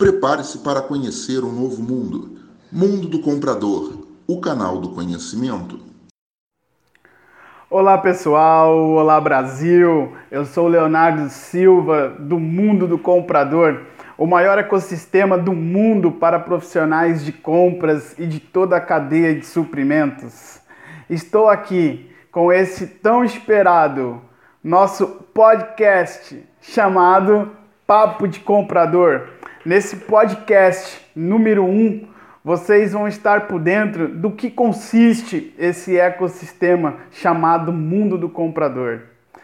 Prepare-se para conhecer um novo mundo. Mundo do Comprador, o canal do conhecimento. Olá pessoal, olá Brasil. Eu sou Leonardo Silva do Mundo do Comprador, o maior ecossistema do mundo para profissionais de compras e de toda a cadeia de suprimentos. Estou aqui com esse tão esperado nosso podcast chamado Papo de Comprador Nesse podcast número 1, um, vocês vão estar por dentro do que consiste esse ecossistema chamado mundo do comprador.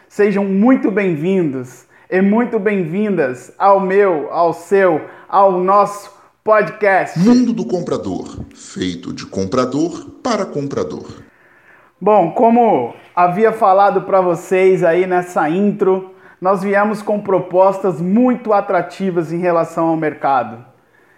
Sejam muito bem-vindos e muito bem-vindas ao meu, ao seu, ao nosso podcast. Mundo do Comprador, feito de comprador para comprador. Bom, como havia falado para vocês aí nessa intro, nós viemos com propostas muito atrativas em relação ao mercado.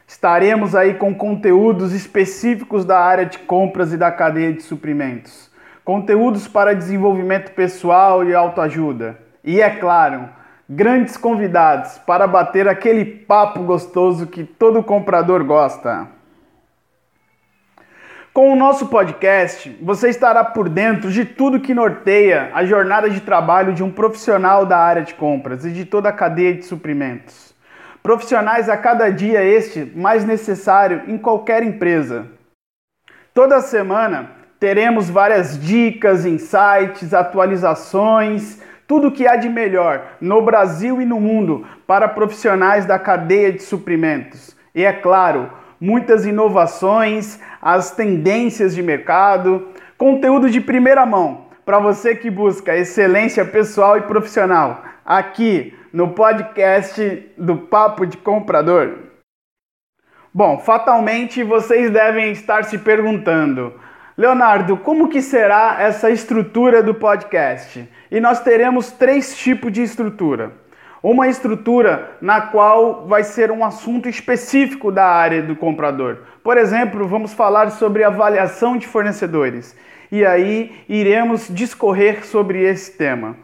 Estaremos aí com conteúdos específicos da área de compras e da cadeia de suprimentos, conteúdos para desenvolvimento pessoal e autoajuda. E é claro, grandes convidados para bater aquele papo gostoso que todo comprador gosta. Com o nosso podcast, você estará por dentro de tudo que norteia a jornada de trabalho de um profissional da área de compras e de toda a cadeia de suprimentos. Profissionais a cada dia este mais necessário em qualquer empresa. Toda semana teremos várias dicas, insights, atualizações, tudo o que há de melhor no Brasil e no mundo para profissionais da cadeia de suprimentos. E é claro, muitas inovações, as tendências de mercado, conteúdo de primeira mão para você que busca excelência pessoal e profissional, aqui no podcast do Papo de Comprador. Bom, fatalmente vocês devem estar se perguntando, Leonardo, como que será essa estrutura do podcast? E nós teremos três tipos de estrutura uma estrutura na qual vai ser um assunto específico da área do comprador. Por exemplo, vamos falar sobre avaliação de fornecedores e aí iremos discorrer sobre esse tema.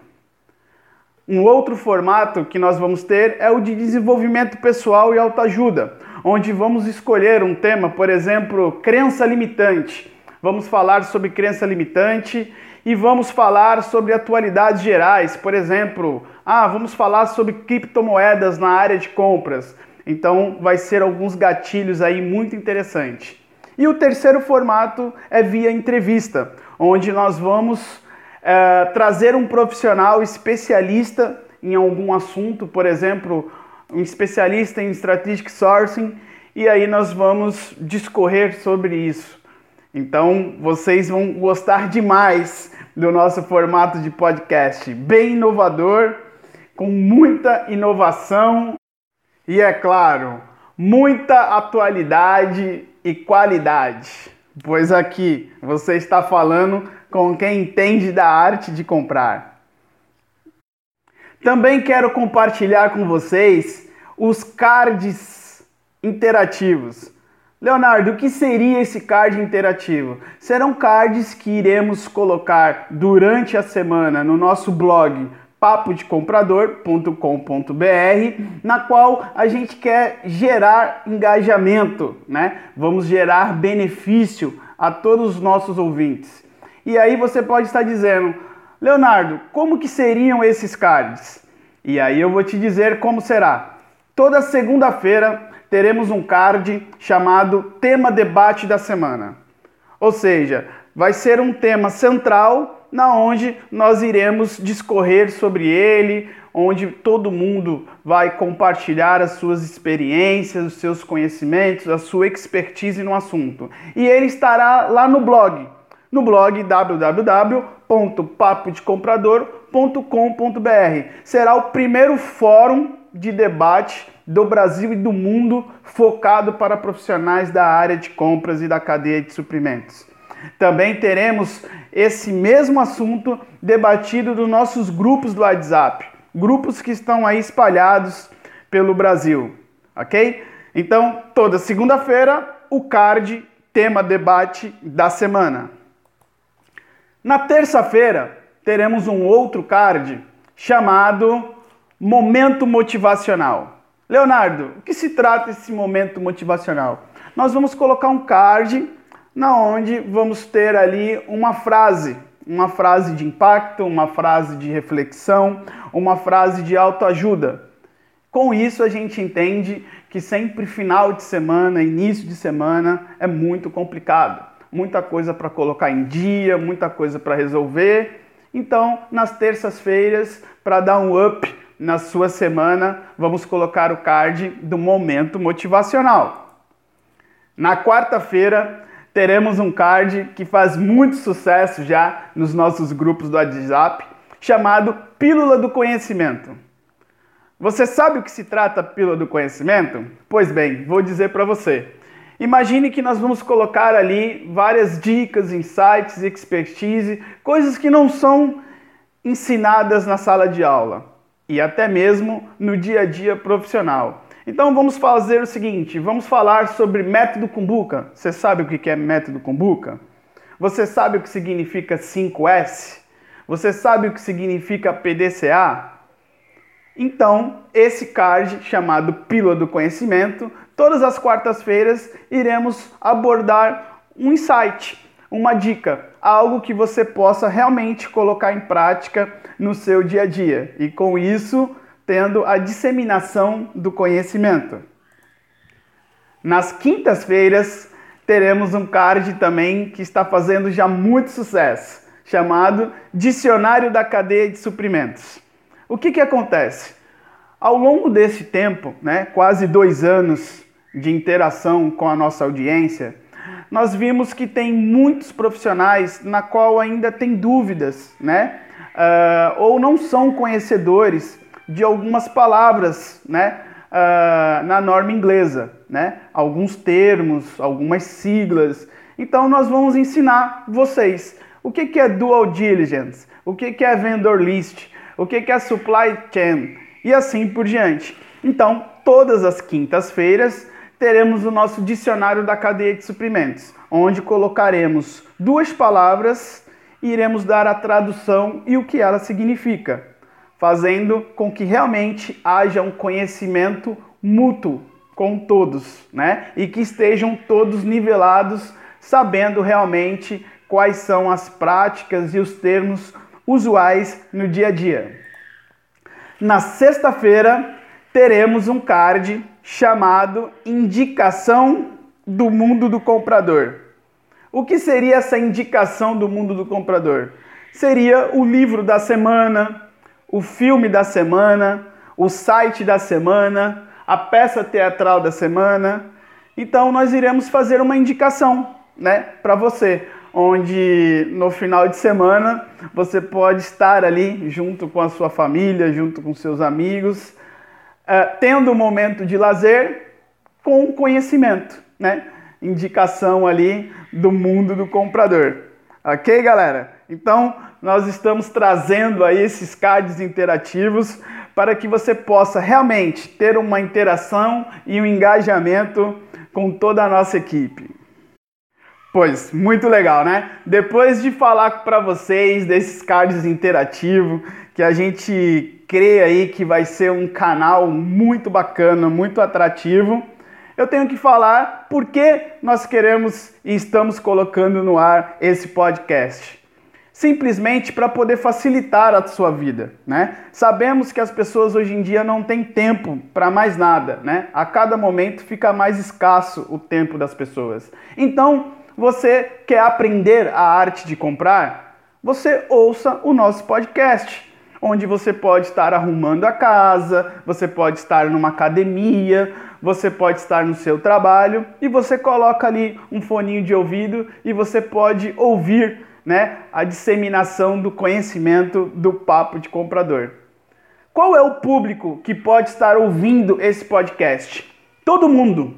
Um outro formato que nós vamos ter é o de desenvolvimento pessoal e autoajuda, onde vamos escolher um tema, por exemplo, crença limitante. Vamos falar sobre crença limitante e vamos falar sobre atualidades gerais, por exemplo, ah, vamos falar sobre criptomoedas na área de compras. Então vai ser alguns gatilhos aí muito interessante. E o terceiro formato é via entrevista, onde nós vamos é, trazer um profissional especialista em algum assunto, por exemplo, um especialista em strategic sourcing, e aí nós vamos discorrer sobre isso. Então vocês vão gostar demais do nosso formato de podcast, bem inovador, com muita inovação e, é claro, muita atualidade e qualidade. Pois aqui você está falando com quem entende da arte de comprar. Também quero compartilhar com vocês os cards interativos Leonardo, o que seria esse card interativo? Serão cards que iremos colocar durante a semana no nosso blog papodecomprador.com.br, na qual a gente quer gerar engajamento, né? Vamos gerar benefício a todos os nossos ouvintes. E aí você pode estar dizendo, Leonardo, como que seriam esses cards? E aí eu vou te dizer como será. Toda segunda-feira teremos um card chamado Tema Debate da Semana. Ou seja, vai ser um tema central na onde nós iremos discorrer sobre ele, onde todo mundo vai compartilhar as suas experiências, os seus conhecimentos, a sua expertise no assunto. E ele estará lá no blog, no blog www.papodecomprador.com.br. Será o primeiro fórum de debate do Brasil e do mundo focado para profissionais da área de compras e da cadeia de suprimentos. Também teremos esse mesmo assunto debatido nos nossos grupos do WhatsApp, grupos que estão aí espalhados pelo Brasil, ok? Então, toda segunda-feira, o card tema debate da semana. Na terça-feira, teremos um outro card chamado Momento Motivacional. Leonardo, o que se trata esse momento motivacional? Nós vamos colocar um card na onde vamos ter ali uma frase, uma frase de impacto, uma frase de reflexão, uma frase de autoajuda. Com isso a gente entende que sempre final de semana, início de semana é muito complicado. Muita coisa para colocar em dia, muita coisa para resolver. Então, nas terças-feiras, para dar um up na sua semana, vamos colocar o card do momento motivacional. Na quarta-feira, teremos um card que faz muito sucesso já nos nossos grupos do WhatsApp, chamado Pílula do Conhecimento. Você sabe o que se trata a Pílula do Conhecimento? Pois bem, vou dizer para você. Imagine que nós vamos colocar ali várias dicas, insights, expertise, coisas que não são ensinadas na sala de aula e até mesmo no dia a dia profissional. Então vamos fazer o seguinte, vamos falar sobre método Kumbuka. Você sabe o que é método Kumbuka? Você sabe o que significa 5S? Você sabe o que significa PDCA? Então, esse card chamado Pílula do Conhecimento, todas as quartas-feiras iremos abordar um insight, uma dica, algo que você possa realmente colocar em prática no seu dia a dia e com isso tendo a disseminação do conhecimento. Nas quintas-feiras teremos um card também que está fazendo já muito sucesso, chamado Dicionário da Cadeia de Suprimentos. O que, que acontece? Ao longo desse tempo, né, quase dois anos de interação com a nossa audiência, nós vimos que tem muitos profissionais na qual ainda tem dúvidas, né? Uh, ou não são conhecedores de algumas palavras, né? Uh, na norma inglesa, né? Alguns termos, algumas siglas. Então nós vamos ensinar vocês o que, que é dual diligence, o que, que é vendor list, o que é supply chain e assim por diante. Então, todas as quintas-feiras teremos o nosso dicionário da cadeia de suprimentos, onde colocaremos duas palavras e iremos dar a tradução e o que ela significa, fazendo com que realmente haja um conhecimento mútuo com todos, né? E que estejam todos nivelados, sabendo realmente quais são as práticas e os termos usuais no dia a dia. Na sexta-feira, teremos um card chamado Indicação do Mundo do Comprador. O que seria essa indicação do mundo do comprador? Seria o livro da semana, o filme da semana, o site da semana, a peça teatral da semana. Então nós iremos fazer uma indicação, né, para você onde no final de semana você pode estar ali junto com a sua família, junto com seus amigos, uh, tendo um momento de lazer com conhecimento, né? Indicação ali do mundo do comprador. Ok, galera? Então, nós estamos trazendo aí esses cards interativos para que você possa realmente ter uma interação e um engajamento com toda a nossa equipe. Pois, muito legal, né? Depois de falar para vocês desses cards interativos, que a gente crê aí que vai ser um canal muito bacana, muito atrativo, eu tenho que falar por que nós queremos e estamos colocando no ar esse podcast. Simplesmente para poder facilitar a sua vida, né? Sabemos que as pessoas hoje em dia não têm tempo para mais nada, né? A cada momento fica mais escasso o tempo das pessoas. Então, você quer aprender a arte de comprar? Você ouça o nosso podcast, onde você pode estar arrumando a casa, você pode estar numa academia, você pode estar no seu trabalho e você coloca ali um foninho de ouvido e você pode ouvir né, a disseminação do conhecimento do papo de comprador. Qual é o público que pode estar ouvindo esse podcast? Todo mundo.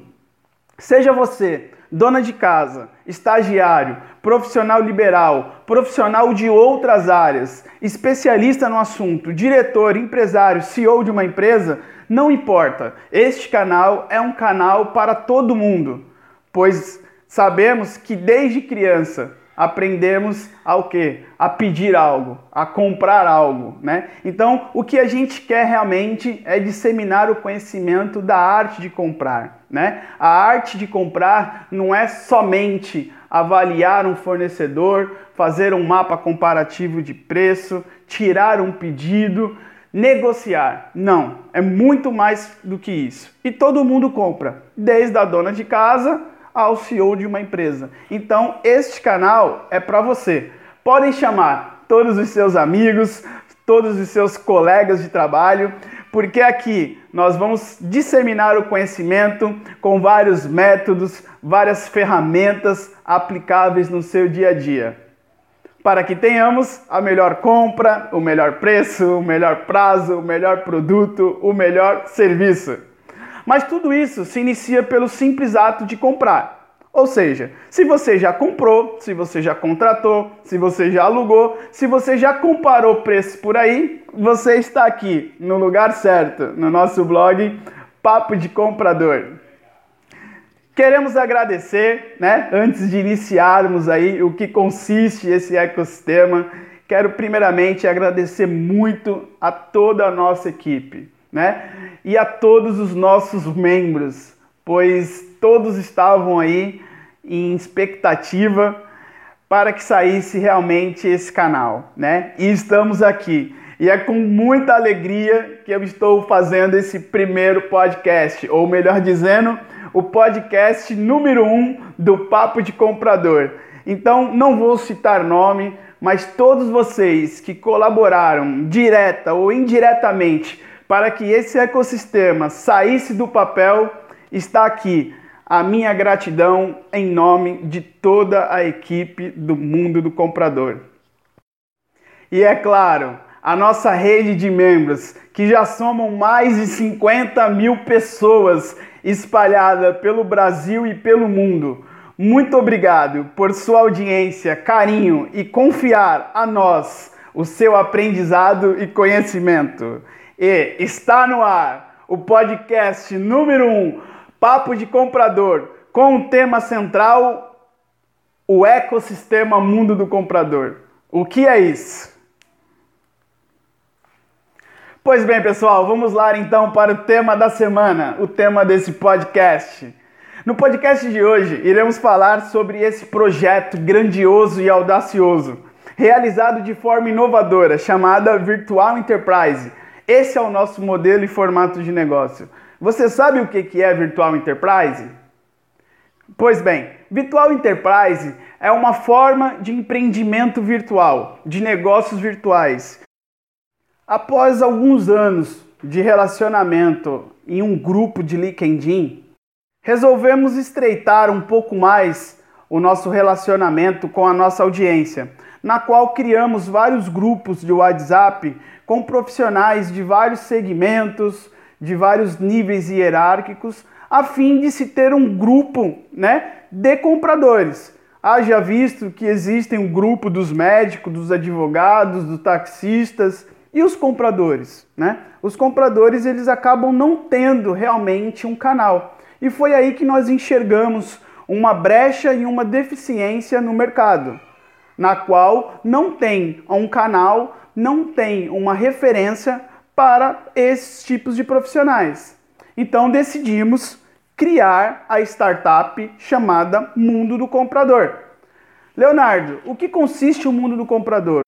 Seja você dona de casa, estagiário, profissional liberal, profissional de outras áreas, especialista no assunto, diretor, empresário, CEO de uma empresa, não importa. Este canal é um canal para todo mundo, pois sabemos que desde criança aprendemos ao quê? A pedir algo, a comprar algo, né? Então, o que a gente quer realmente é disseminar o conhecimento da arte de comprar, né? A arte de comprar não é somente avaliar um fornecedor, fazer um mapa comparativo de preço, tirar um pedido, negociar. Não, é muito mais do que isso. E todo mundo compra, desde a dona de casa ao CEO de uma empresa. Então, este canal é para você. Podem chamar todos os seus amigos, todos os seus colegas de trabalho, porque aqui nós vamos disseminar o conhecimento com vários métodos, várias ferramentas aplicáveis no seu dia a dia. Para que tenhamos a melhor compra, o melhor preço, o melhor prazo, o melhor produto, o melhor serviço. Mas tudo isso se inicia pelo simples ato de comprar. Ou seja, se você já comprou, se você já contratou, se você já alugou, se você já comparou preços por aí, você está aqui no lugar certo, no nosso blog Papo de Comprador. Queremos agradecer, né, antes de iniciarmos aí o que consiste esse ecossistema, quero primeiramente agradecer muito a toda a nossa equipe né? E a todos os nossos membros, pois todos estavam aí em expectativa para que saísse realmente esse canal, né? E estamos aqui. E é com muita alegria que eu estou fazendo esse primeiro podcast, ou melhor dizendo, o podcast número um do Papo de Comprador. Então, não vou citar nome, mas todos vocês que colaboraram direta ou indiretamente para que esse ecossistema saísse do papel, está aqui a minha gratidão em nome de toda a equipe do mundo do comprador. E é claro, a nossa rede de membros, que já somam mais de 50 mil pessoas espalhadas pelo Brasil e pelo mundo. Muito obrigado por sua audiência, carinho e confiar a nós o seu aprendizado e conhecimento. E está no ar o podcast número 1, um, Papo de Comprador, com o tema central o ecossistema mundo do comprador. O que é isso? Pois bem, pessoal, vamos lá então para o tema da semana, o tema desse podcast. No podcast de hoje, iremos falar sobre esse projeto grandioso e audacioso, realizado de forma inovadora, chamada Virtual Enterprise esse é o nosso modelo e formato de negócio. Você sabe o que é Virtual Enterprise? Pois bem, Virtual Enterprise é uma forma de empreendimento virtual, de negócios virtuais. Após alguns anos de relacionamento em um grupo de LinkedIn, resolvemos estreitar um pouco mais o nosso relacionamento com a nossa audiência, na qual criamos vários grupos de WhatsApp com profissionais de vários segmentos, de vários níveis hierárquicos, a fim de se ter um grupo né, de compradores. Haja visto que existem um grupo dos médicos, dos advogados, dos taxistas e os compradores. Né? Os compradores eles acabam não tendo realmente um canal. E foi aí que nós enxergamos uma brecha e uma deficiência no mercado, na qual não tem um canal não tem uma referência para esses tipos de profissionais. Então decidimos criar a startup chamada Mundo do Comprador. Leonardo, o que consiste o Mundo do Comprador?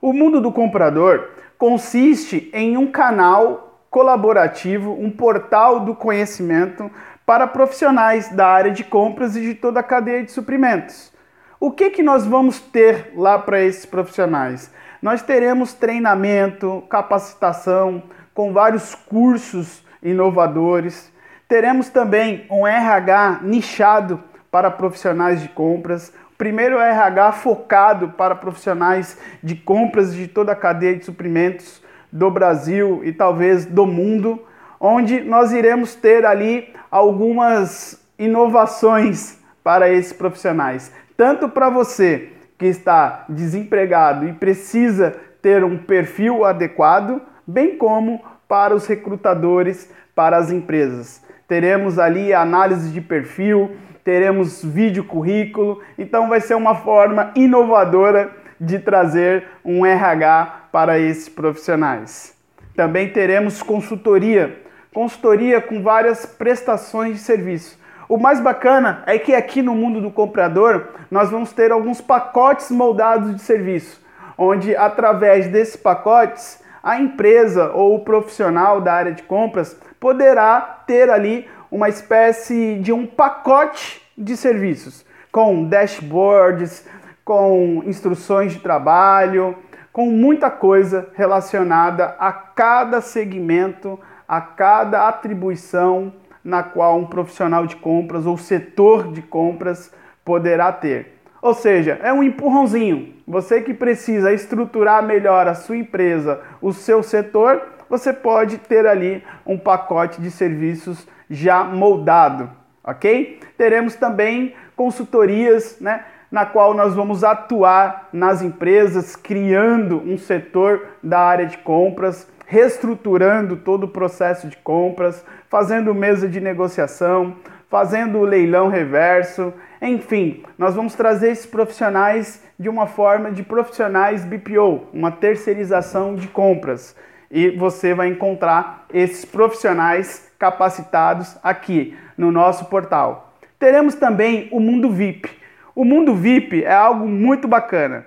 O Mundo do Comprador consiste em um canal colaborativo, um portal do conhecimento para profissionais da área de compras e de toda a cadeia de suprimentos. O que, que nós vamos ter lá para esses profissionais? Nós teremos treinamento, capacitação com vários cursos inovadores. Teremos também um RH nichado para profissionais de compras. Primeiro RH focado para profissionais de compras de toda a cadeia de suprimentos do Brasil e talvez do mundo, onde nós iremos ter ali algumas inovações para esses profissionais, tanto para você que está desempregado e precisa ter um perfil adequado, bem como para os recrutadores, para as empresas. Teremos ali análise de perfil, teremos vídeo currículo, então vai ser uma forma inovadora de trazer um RH para esses profissionais. Também teremos consultoria, consultoria com várias prestações de serviço. O mais bacana é que aqui no mundo do comprador nós vamos ter alguns pacotes moldados de serviço, onde através desses pacotes a empresa ou o profissional da área de compras poderá ter ali uma espécie de um pacote de serviços com dashboards, com instruções de trabalho, com muita coisa relacionada a cada segmento, a cada atribuição na qual um profissional de compras ou setor de compras poderá ter. Ou seja, é um empurrãozinho. Você que precisa estruturar melhor a sua empresa, o seu setor, você pode ter ali um pacote de serviços já moldado, ok? Teremos também consultorias, né? na qual nós vamos atuar nas empresas, criando um setor da área de compras, reestruturando todo o processo de compras, fazendo mesa de negociação, fazendo o leilão reverso, enfim, nós vamos trazer esses profissionais de uma forma de profissionais BPO, uma terceirização de compras. E você vai encontrar esses profissionais capacitados aqui no nosso portal. Teremos também o Mundo VIP. O Mundo VIP é algo muito bacana.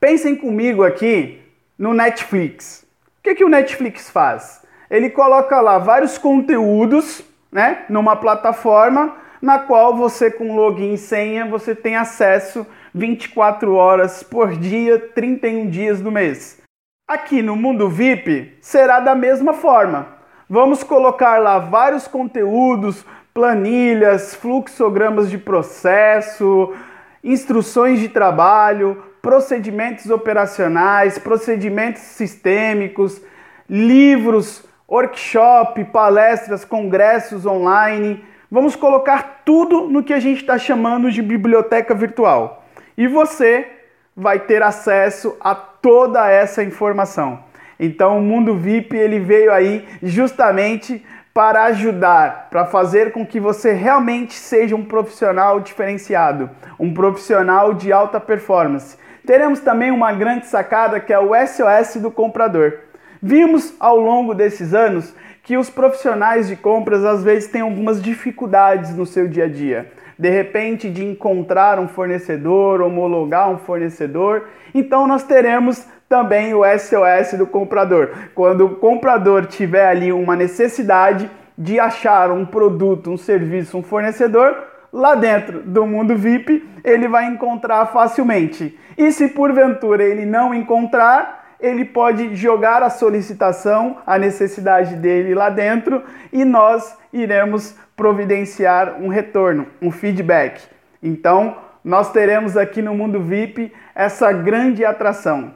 Pensem comigo aqui no Netflix. O que, que o Netflix faz? Ele coloca lá vários conteúdos né, numa plataforma na qual você com login e senha você tem acesso 24 horas por dia, 31 dias do mês. Aqui no Mundo VIP será da mesma forma. Vamos colocar lá vários conteúdos, planilhas, fluxogramas de processo, instruções de trabalho, procedimentos operacionais, procedimentos sistêmicos, livros, workshop, palestras, congressos online. Vamos colocar tudo no que a gente está chamando de biblioteca virtual. E você vai ter acesso a toda essa informação. Então o Mundo VIP ele veio aí justamente para ajudar, para fazer com que você realmente seja um profissional diferenciado, um profissional de alta performance. Teremos também uma grande sacada que é o SOS do comprador. Vimos ao longo desses anos que os profissionais de compras às vezes têm algumas dificuldades no seu dia a dia. De repente, de encontrar um fornecedor, homologar um fornecedor. Então, nós teremos também o SOS do comprador. Quando o comprador tiver ali uma necessidade de achar um produto, um serviço, um fornecedor, lá dentro do mundo VIP, ele vai encontrar facilmente. E se porventura ele não encontrar, ele pode jogar a solicitação, a necessidade dele lá dentro e nós iremos providenciar um retorno, um feedback. Então, nós teremos aqui no Mundo VIP essa grande atração,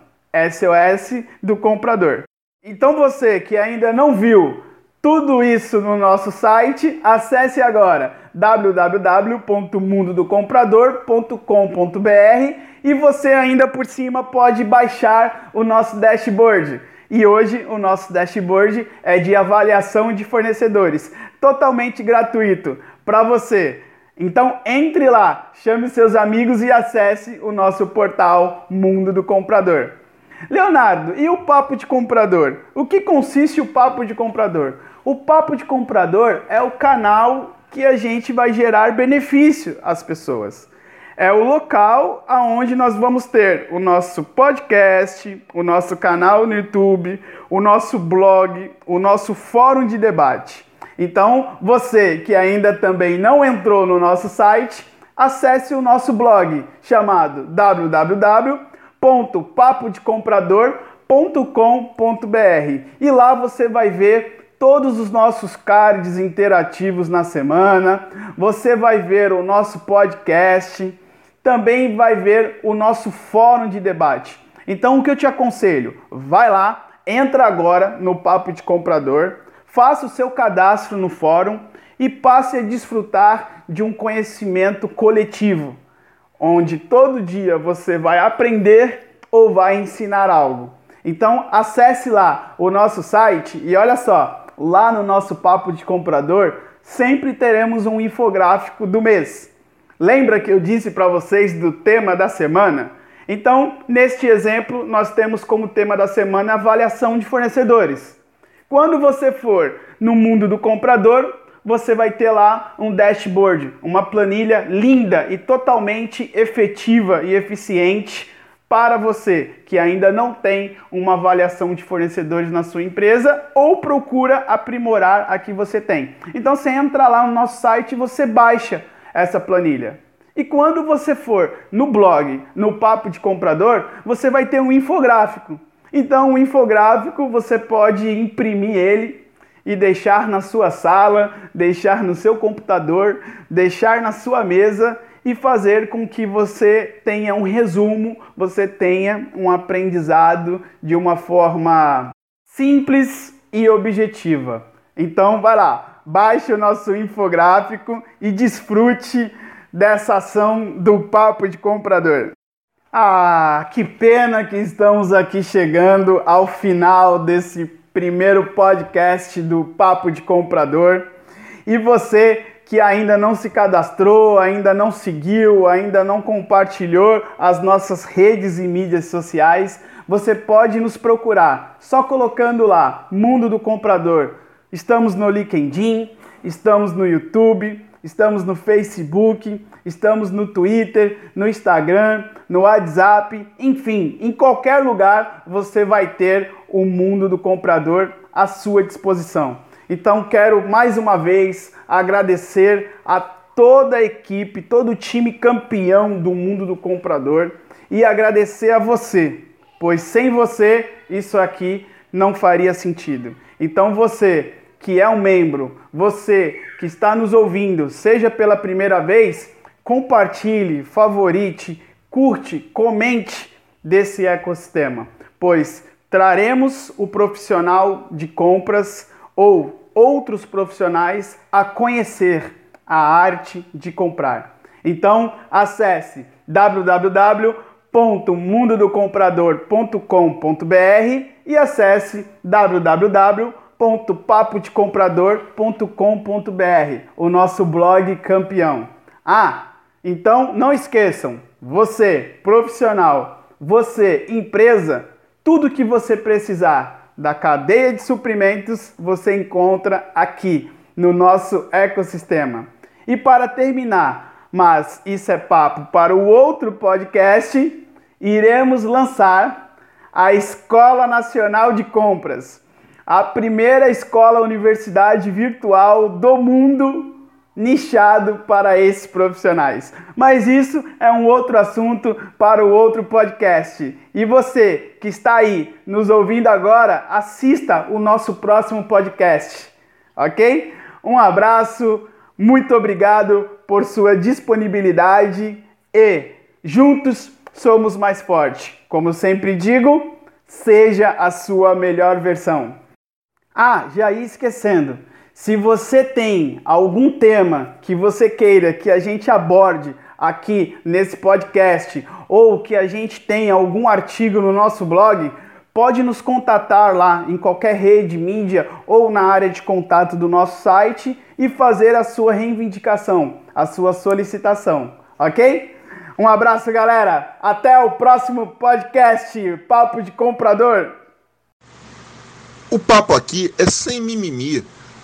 SOS do comprador. Então, você que ainda não viu tudo isso no nosso site, acesse agora www.mundodocomprador.com.br e você ainda por cima pode baixar o nosso dashboard. E hoje o nosso dashboard é de avaliação de fornecedores, totalmente gratuito para você. Então entre lá, chame seus amigos e acesse o nosso portal Mundo do Comprador. Leonardo, e o papo de comprador? O que consiste o papo de comprador? O Papo de Comprador é o canal que a gente vai gerar benefício às pessoas. É o local aonde nós vamos ter o nosso podcast, o nosso canal no YouTube, o nosso blog, o nosso fórum de debate. Então, você que ainda também não entrou no nosso site, acesse o nosso blog chamado www.papodecomprador.com.br e lá você vai ver todos os nossos cards interativos na semana, você vai ver o nosso podcast, também vai ver o nosso fórum de debate. Então, o que eu te aconselho? Vai lá, entra agora no Papo de Comprador, faça o seu cadastro no fórum e passe a desfrutar de um conhecimento coletivo, onde todo dia você vai aprender ou vai ensinar algo. Então, acesse lá o nosso site e olha só, lá no nosso papo de comprador, sempre teremos um infográfico do mês. Lembra que eu disse para vocês do tema da semana? Então, neste exemplo, nós temos como tema da semana avaliação de fornecedores. Quando você for no mundo do comprador, você vai ter lá um dashboard, uma planilha linda e totalmente efetiva e eficiente para você que ainda não tem uma avaliação de fornecedores na sua empresa ou procura aprimorar a que você tem. Então você entra lá no nosso site e você baixa essa planilha. E quando você for no blog, no Papo de Comprador, você vai ter um infográfico. Então, o infográfico você pode imprimir ele e deixar na sua sala, deixar no seu computador, deixar na sua mesa e fazer com que você tenha um resumo, você tenha um aprendizado de uma forma simples e objetiva. Então, vai lá, baixe o nosso infográfico e desfrute dessa ação do Papo de Comprador. Ah, que pena que estamos aqui chegando ao final desse primeiro podcast do Papo de Comprador. E você que ainda não se cadastrou, ainda não seguiu, ainda não compartilhou as nossas redes e mídias sociais, você pode nos procurar só colocando lá Mundo do Comprador. Estamos no LinkedIn, estamos no YouTube, estamos no Facebook, estamos no Twitter, no Instagram, no WhatsApp, enfim, em qualquer lugar você vai ter o mundo do comprador à sua disposição. Então quero mais uma vez agradecer a toda a equipe, todo o time campeão do mundo do comprador e agradecer a você, pois sem você isso aqui não faria sentido. Então você que é um membro, você que está nos ouvindo, seja pela primeira vez, compartilhe, favorite, curte, comente desse ecossistema, pois traremos o profissional de compras ou outros profissionais a conhecer a arte de comprar. Então, acesse www.mundodocomprador.com.br e acesse www www.papodecomprador.com.br, o nosso blog campeão. Ah, então não esqueçam, você profissional, você empresa, tudo que você precisar da cadeia de suprimentos você encontra aqui no nosso ecossistema. E para terminar, mas isso é papo para o outro podcast, iremos lançar a Escola Nacional de Compras a primeira escola universidade virtual do mundo nichado para esses profissionais. Mas isso é um outro assunto para o outro podcast. E você que está aí nos ouvindo agora, assista o nosso próximo podcast. OK? Um abraço, muito obrigado por sua disponibilidade e juntos somos mais fortes. Como sempre digo, seja a sua melhor versão. Ah, já ia esquecendo. Se você tem algum tema que você queira que a gente aborde aqui nesse podcast ou que a gente tenha algum artigo no nosso blog, pode nos contatar lá em qualquer rede, mídia ou na área de contato do nosso site e fazer a sua reivindicação, a sua solicitação, ok? Um abraço, galera. Até o próximo podcast Papo de Comprador. O papo aqui é sem mimimi.